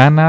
Nana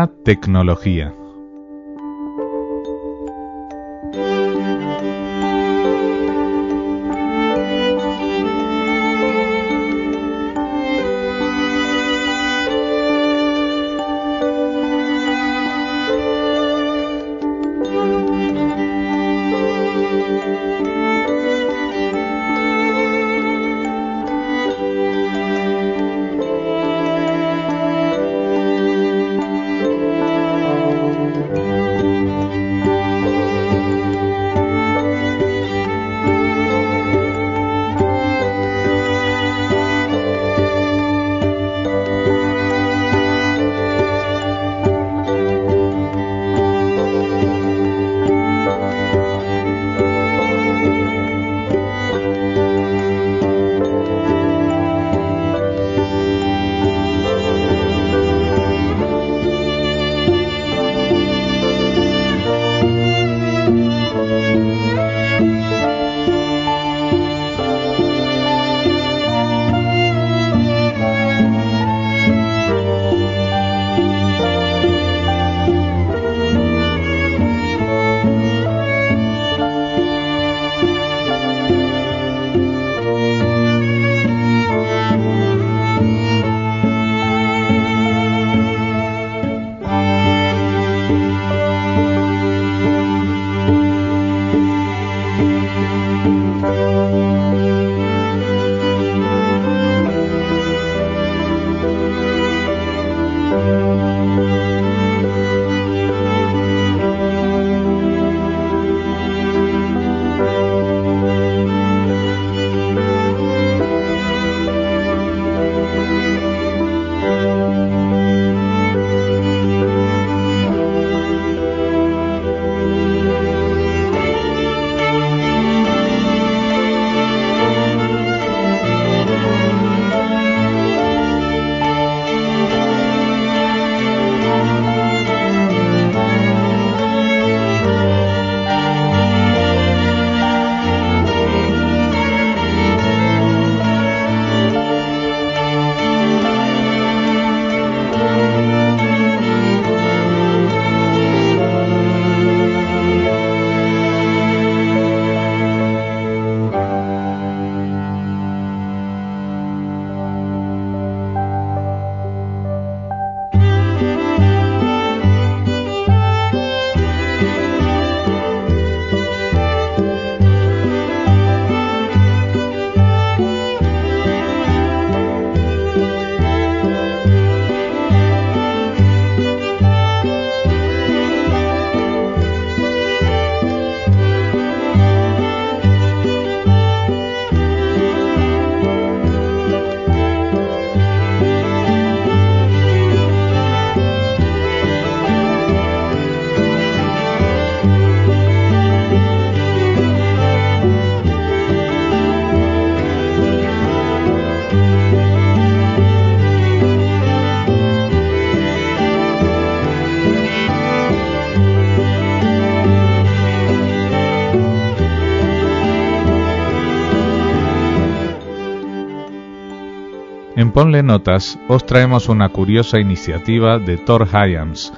Tecnología. Ponle Notas os traemos una curiosa iniciativa de Thor Hyams,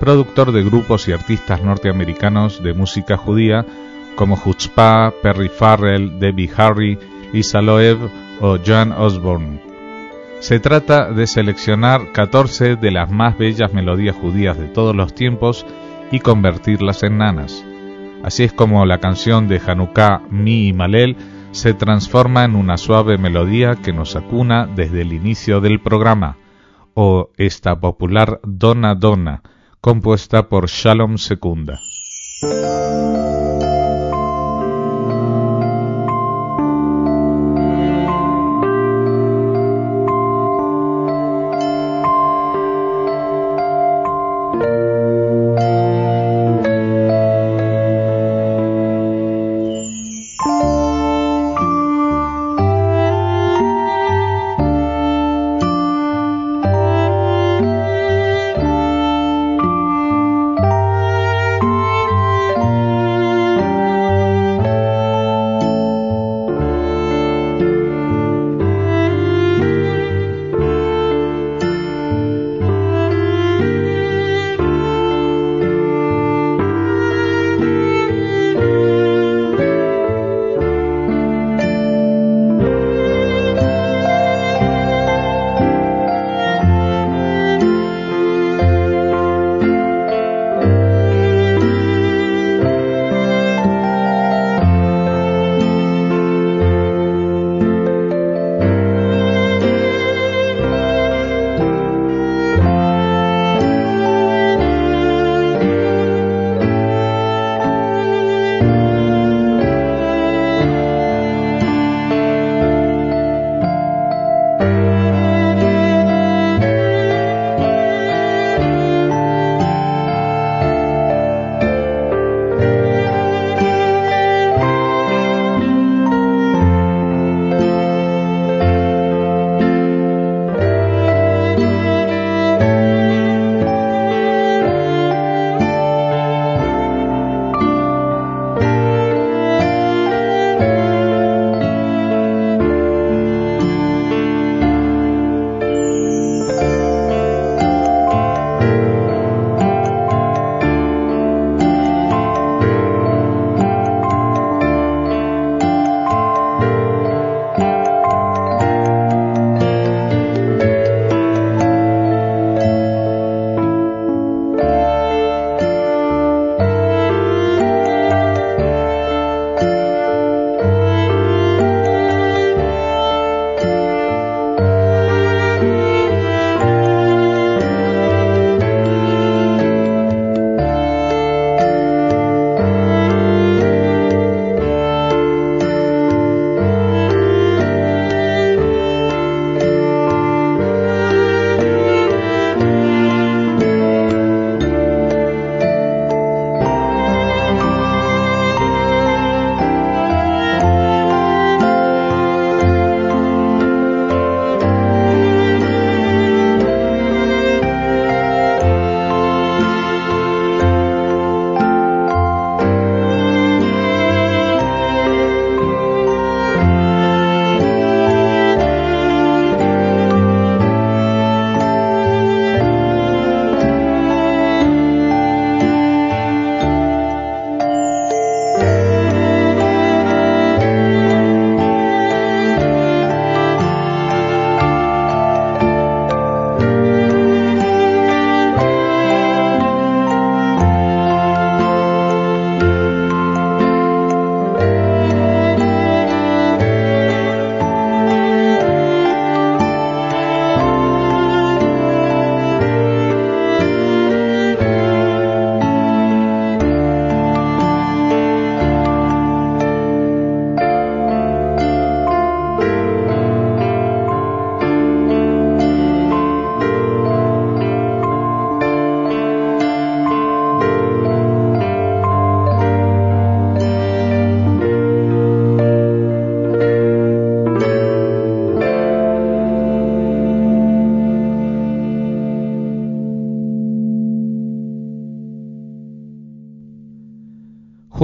productor de grupos y artistas norteamericanos de música judía como Chutzpah, Perry Farrell, Debbie Harry, Lisa Loeb o Joan Osborne. Se trata de seleccionar 14 de las más bellas melodías judías de todos los tiempos y convertirlas en nanas. Así es como la canción de Hanukkah Mi y Malel se transforma en una suave melodía que nos acuna desde el inicio del programa, o esta popular Donna Donna, compuesta por Shalom Secunda.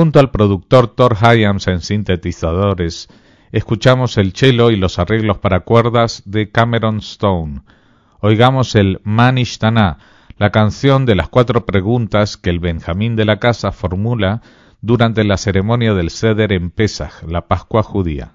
Junto al productor Thor Hyams en sintetizadores, escuchamos el cello y los arreglos para cuerdas de Cameron Stone. Oigamos el Manish Tana, la canción de las cuatro preguntas que el Benjamín de la casa formula durante la ceremonia del Seder en Pesach, la Pascua judía.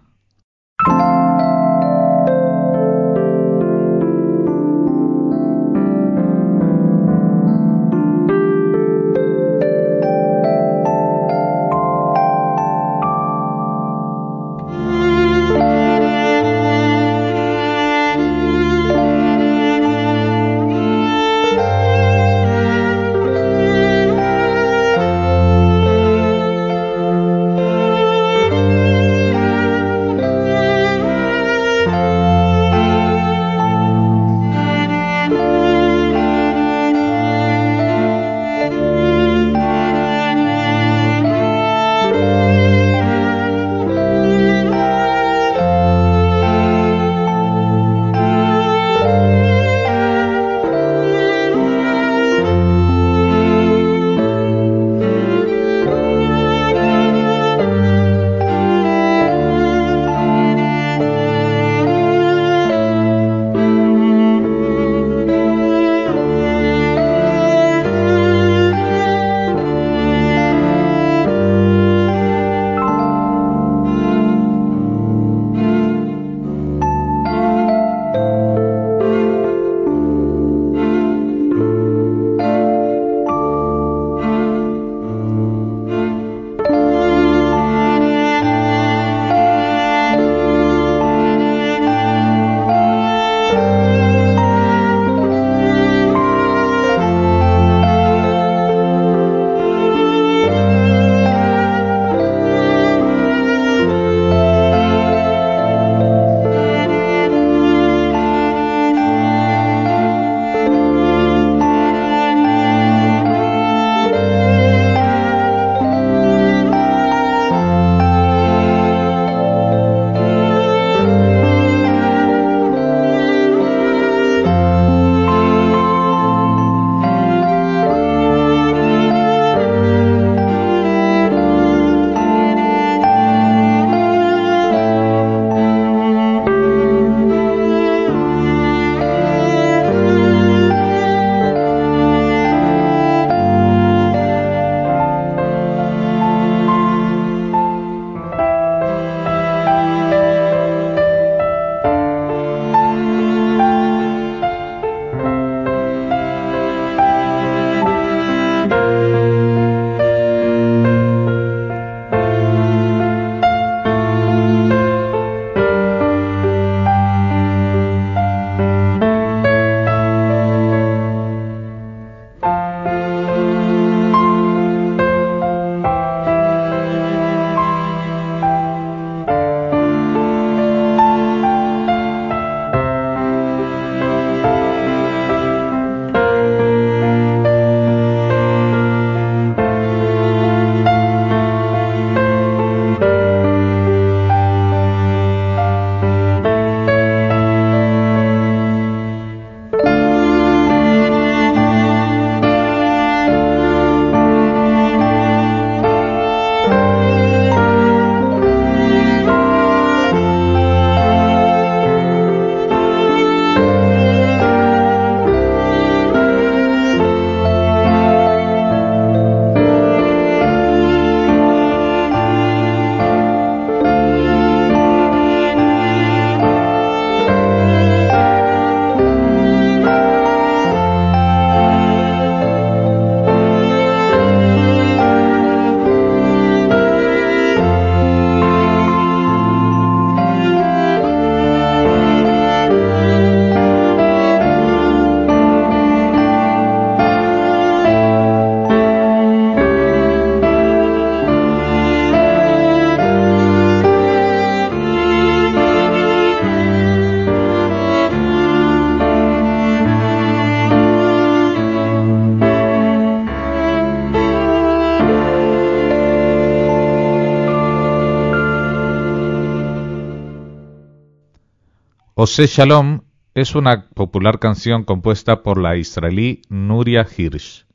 Ose Shalom es una popular canción compuesta por la israelí Nuria Hirsch.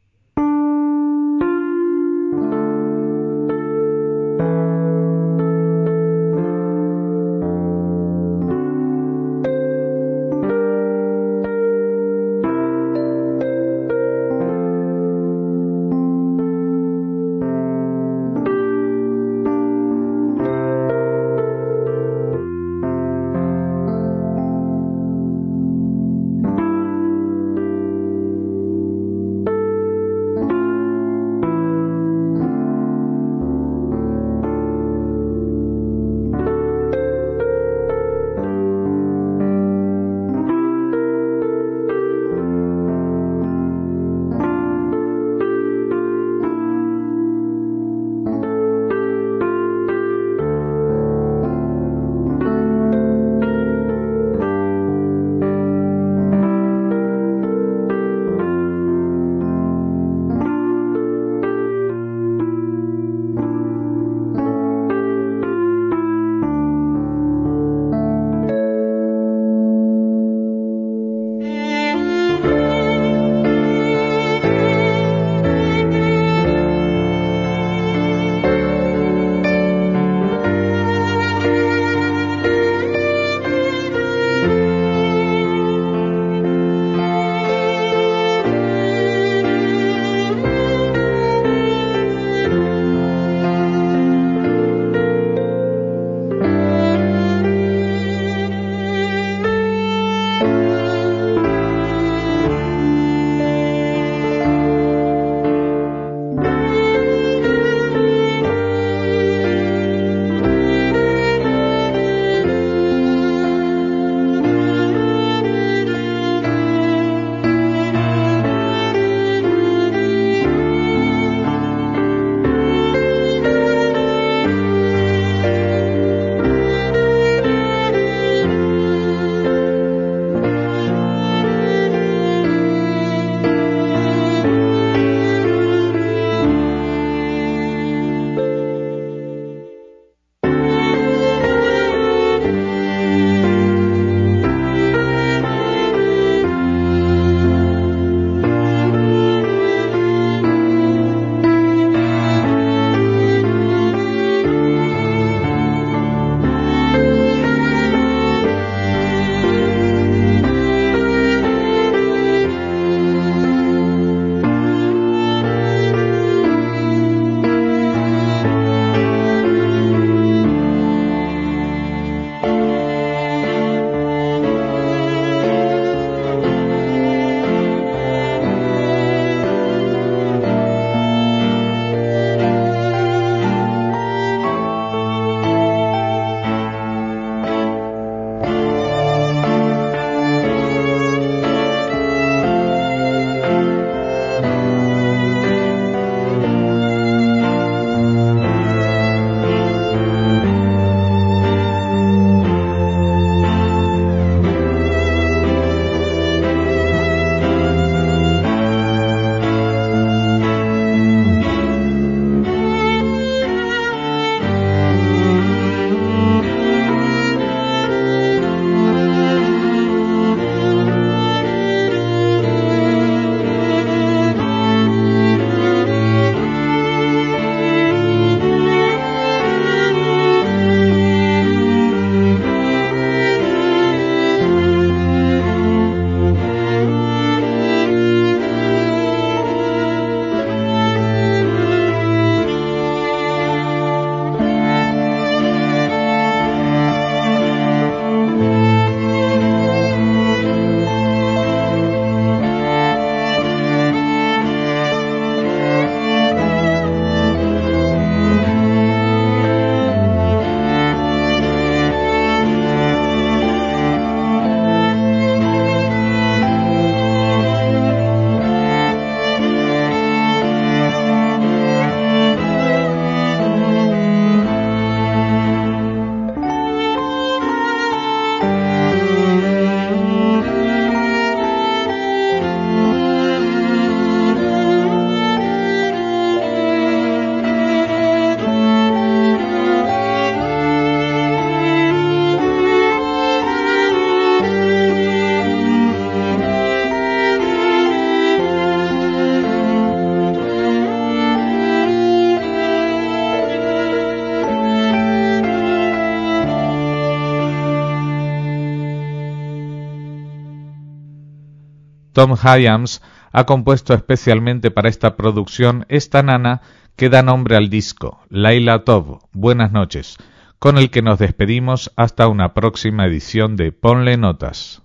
Tom Hyams ha compuesto especialmente para esta producción esta nana que da nombre al disco, Laila Tov, Buenas noches, con el que nos despedimos hasta una próxima edición de Ponle Notas.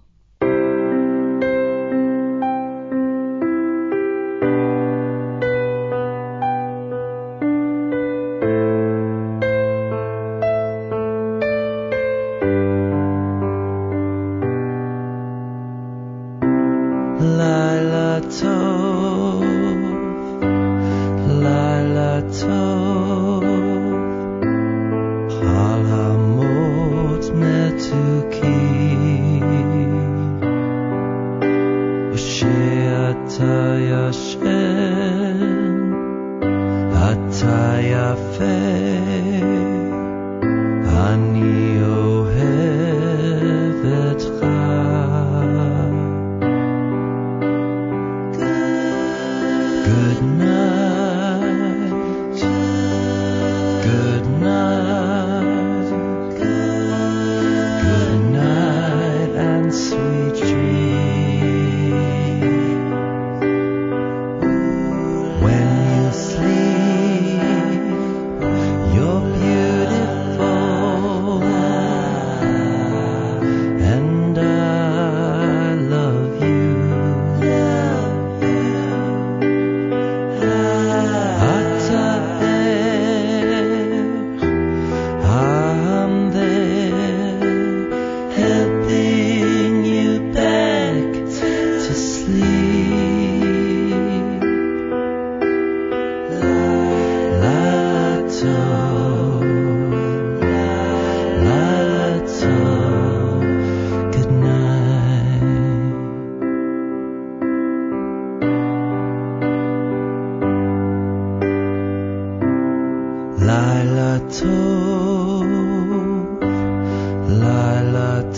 fair.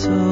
so